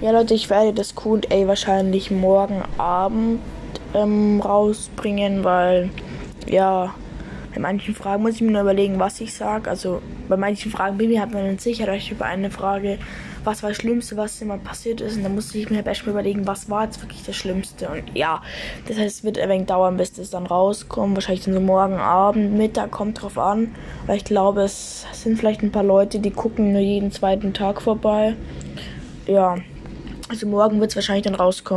Ja, Leute, ich werde das Q&A wahrscheinlich morgen Abend ähm, rausbringen, weil, ja, bei manchen Fragen muss ich mir nur überlegen, was ich sage. Also, bei manchen Fragen bin ich halt mir nicht sicher. Ich über eine Frage, was war das Schlimmste, was immer passiert ist. Und dann musste ich mir halt erstmal überlegen, was war jetzt wirklich das Schlimmste. Und ja, das heißt, es wird ein wenig dauern, bis das dann rauskommt. Wahrscheinlich dann so morgen Abend, Mittag, kommt drauf an. Weil ich glaube, es sind vielleicht ein paar Leute, die gucken nur jeden zweiten Tag vorbei. Ja. Also morgen wird es wahrscheinlich dann rauskommen.